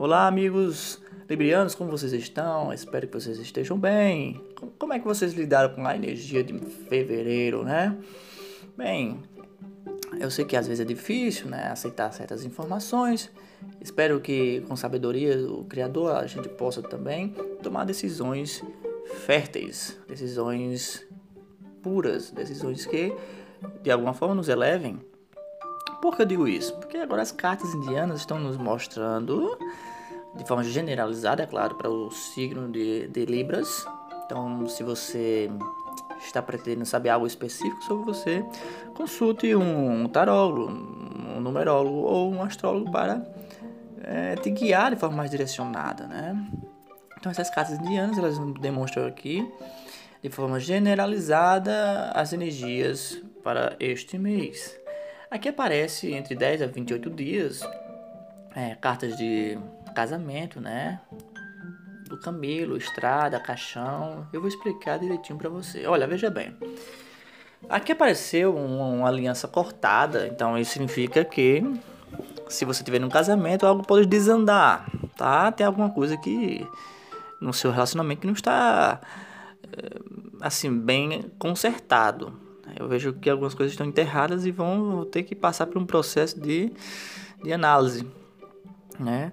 Olá, amigos librianos, como vocês estão? Espero que vocês estejam bem. Como é que vocês lidaram com a energia de fevereiro, né? Bem, eu sei que às vezes é difícil, né, aceitar certas informações. Espero que com sabedoria do Criador a gente possa também tomar decisões férteis, decisões puras, decisões que de alguma forma nos elevem. Por que eu digo isso? Porque agora as cartas indianas estão nos mostrando, de forma generalizada, é claro, para o signo de, de Libras. Então, se você está pretendendo saber algo específico sobre você, consulte um, um tarólogo, um numerólogo ou um astrólogo para é, te guiar de forma mais direcionada, né? Então essas cartas indianas elas demonstram aqui de forma generalizada as energias para este mês. Aqui aparece entre 10 a 28 dias é, cartas de casamento, né? Do camelo, estrada, caixão. Eu vou explicar direitinho para você. Olha, veja bem. Aqui apareceu uma, uma aliança cortada, então isso significa que se você tiver num casamento, algo pode desandar, tá? Tem alguma coisa que no seu relacionamento que não está eh, assim bem consertado. Eu vejo que algumas coisas estão enterradas e vão ter que passar por um processo de, de análise, né?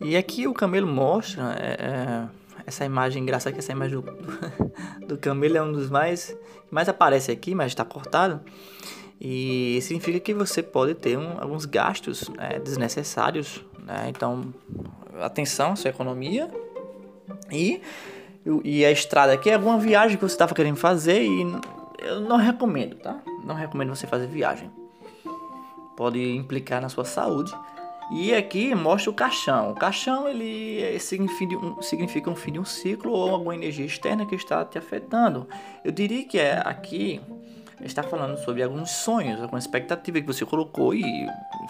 E aqui o camelo mostra é, é, essa imagem engraçada que essa imagem do, do camelo é um dos mais mais aparece aqui, mas está cortado. E significa que você pode ter um, alguns gastos né, desnecessários. Né? Então, atenção sua economia. E, e a estrada aqui é alguma viagem que você estava querendo fazer e eu não recomendo, tá? Não recomendo você fazer viagem. Pode implicar na sua saúde. E aqui mostra o caixão. O caixão ele significa um, significa um fim de um ciclo ou alguma energia externa que está te afetando. Eu diria que é aqui está falando sobre alguns sonhos, alguma expectativa que você colocou e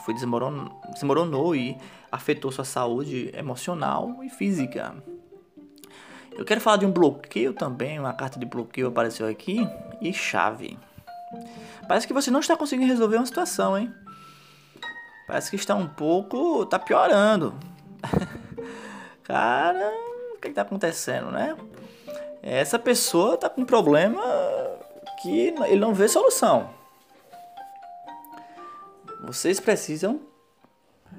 foi desmoronou, desmoronou e afetou sua saúde emocional e física. Eu quero falar de um bloqueio também, uma carta de bloqueio apareceu aqui e chave. Parece que você não está conseguindo resolver uma situação, hein? Parece que está um pouco, tá piorando. Cara, o que está acontecendo, né? Essa pessoa está com um problema que ele não vê solução. Vocês precisam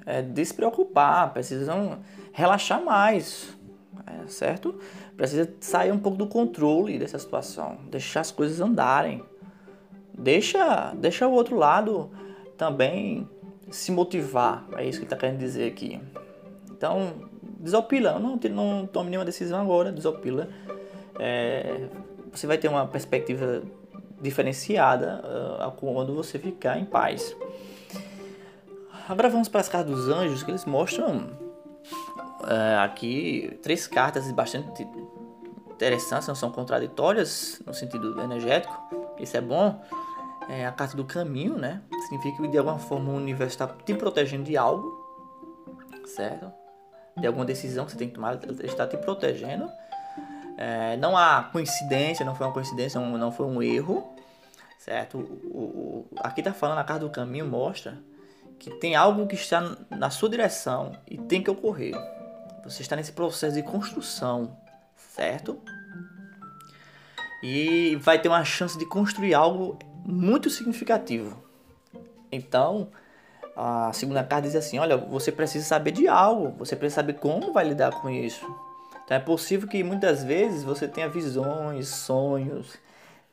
é, despreocupar, precisam relaxar mais, é, certo? Precisa sair um pouco do controle dessa situação, deixar as coisas andarem. Deixa, deixa o outro lado também se motivar, é isso que ele está querendo dizer aqui. Então, desopila, não, não tome nenhuma decisão agora, desopila. É, você vai ter uma perspectiva diferenciada uh, quando você ficar em paz. Agora vamos para as cartas dos anjos, que eles mostram uh, aqui três cartas bastante interessantes, não são contraditórias no sentido energético, isso é bom. É a carta do caminho, né? Significa que de alguma forma o universo está te protegendo de algo, certo? De alguma decisão que você tem que tomar, ele está te protegendo. É, não há coincidência, não foi uma coincidência, não, foi um erro, certo? O, o, aqui está falando, a carta do caminho mostra que tem algo que está na sua direção e tem que ocorrer. Você está nesse processo de construção, certo? E vai ter uma chance de construir algo muito significativo. Então, a segunda carta diz assim: olha, você precisa saber de algo, você precisa saber como vai lidar com isso. Então é possível que muitas vezes você tenha visões, sonhos,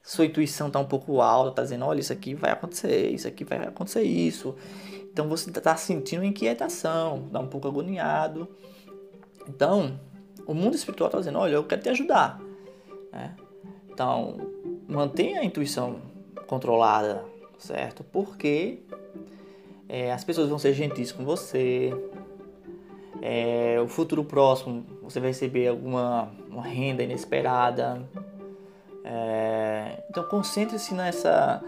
sua intuição está um pouco alta, está dizendo, olha, isso aqui vai acontecer, isso aqui vai acontecer isso. Então você está sentindo inquietação, está um pouco agoniado. Então, o mundo espiritual está dizendo, olha, eu quero te ajudar. Né? Então, mantenha a intuição controlada, certo? Porque é, as pessoas vão ser gentis com você, é, o futuro próximo você vai receber alguma uma renda inesperada. É, então concentre-se nessa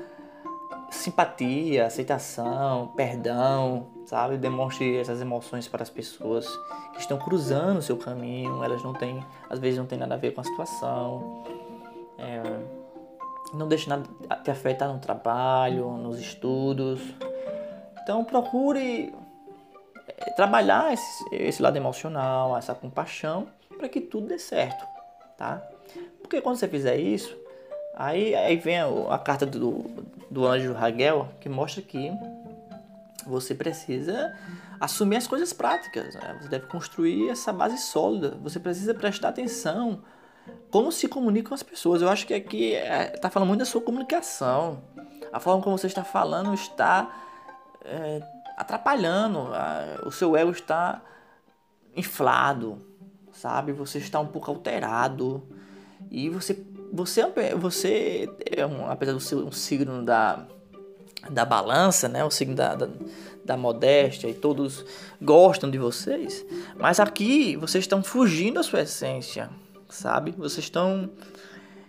simpatia, aceitação, perdão, sabe? Demonstre essas emoções para as pessoas que estão cruzando o seu caminho. Elas não têm, às vezes não tem nada a ver com a situação. É, não deixe nada te afetar no trabalho, nos estudos. Então procure é trabalhar esse, esse lado emocional, essa compaixão, para que tudo dê certo, tá? Porque quando você fizer isso, aí, aí vem a, a carta do, do anjo Raguel, que mostra que você precisa assumir as coisas práticas. Né? Você deve construir essa base sólida. Você precisa prestar atenção como se comunica com as pessoas. Eu acho que aqui está é, tá falando muito da sua comunicação. A forma como você está falando está é, atrapalhando. A, o seu ego está inflado, sabe? Você está um pouco alterado. E você, você, você é apesar de ser um signo da da balança, né? O signo da, da, da, modéstia e todos gostam de vocês. Mas aqui vocês estão fugindo da sua essência, sabe? Vocês estão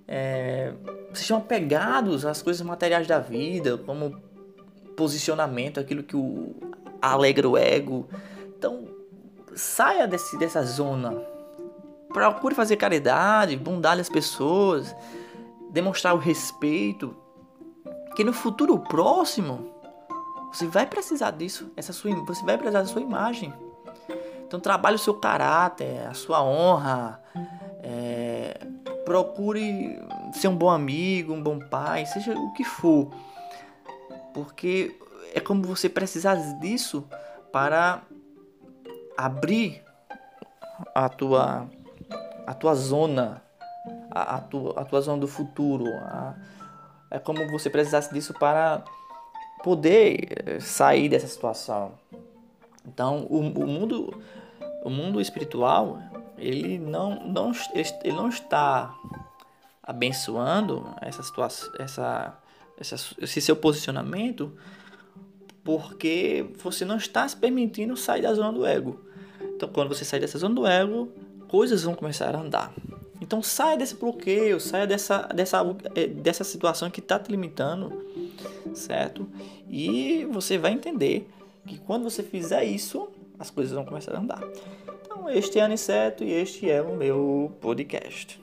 é, vocês estão apegados às coisas materiais da vida, como posicionamento, aquilo que o alegra o ego. Então saia desse, dessa zona. Procure fazer caridade, bondade às pessoas, demonstrar o respeito que no futuro próximo você vai precisar disso, essa sua, você vai precisar da sua imagem. Então trabalhe o seu caráter, a sua honra, procure ser um bom amigo, um bom pai, seja o que for, porque é como você precisar disso para abrir a tua a tua zona, a, a tua, a tua zona do futuro, a, é como você precisasse disso para poder eh, sair dessa situação. Então, o, o mundo o mundo espiritual, ele não, não, ele não está abençoando essa situação, essa, essa, esse seu posicionamento, porque você não está se permitindo sair da zona do ego. Então, quando você sair dessa zona do ego, coisas vão começar a andar. Então saia desse bloqueio, saia dessa, dessa, eh, dessa situação que está te limitando, certo? E você vai entender que quando você fizer isso, as coisas vão começar a andar. Então este é Aniceto e este é o meu podcast.